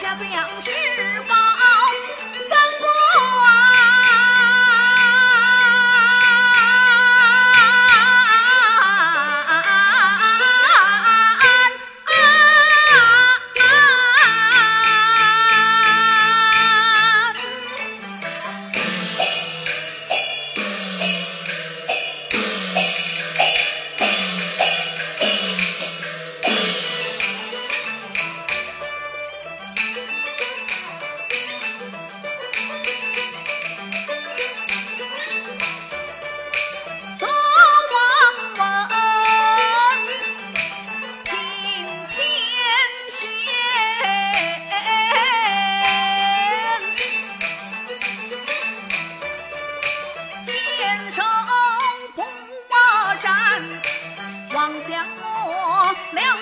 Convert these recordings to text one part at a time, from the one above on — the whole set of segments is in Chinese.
下个样是八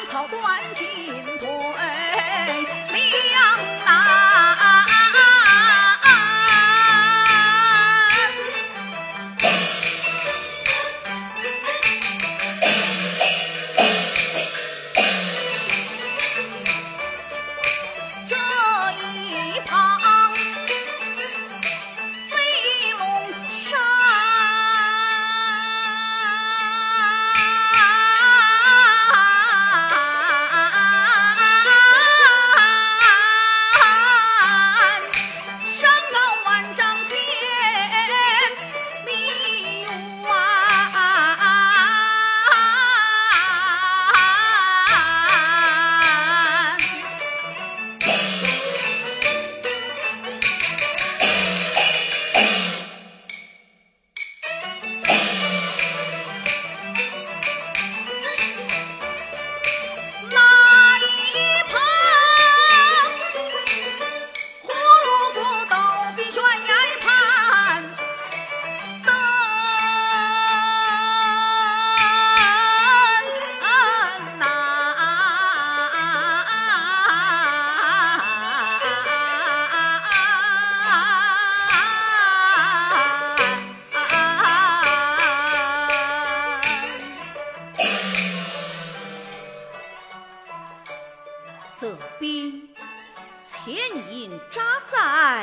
草断筋腿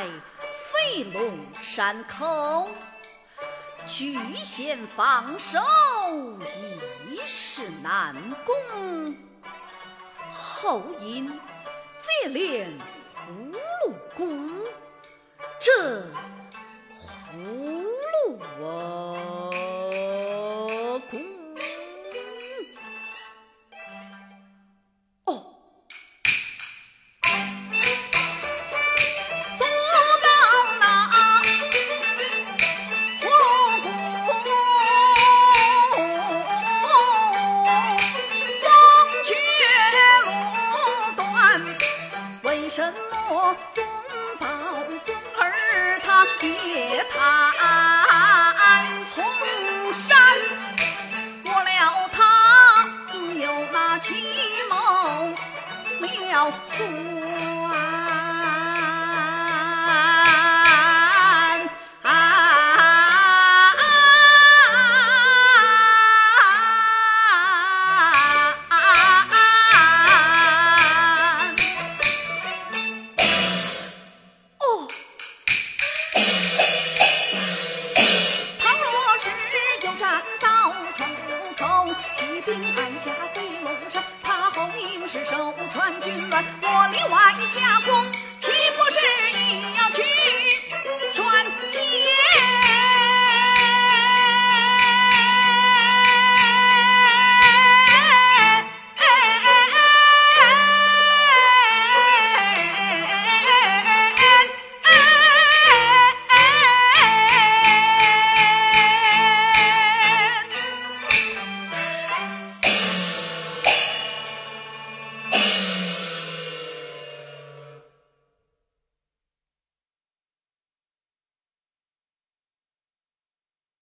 飞龙山口据险防守一世难攻。后因接连什么总宝孙儿他别他从山，莫了他应有那奇谋妙算。下对龙山他后令是手传军乱我另外加工岂不是也要去赚钱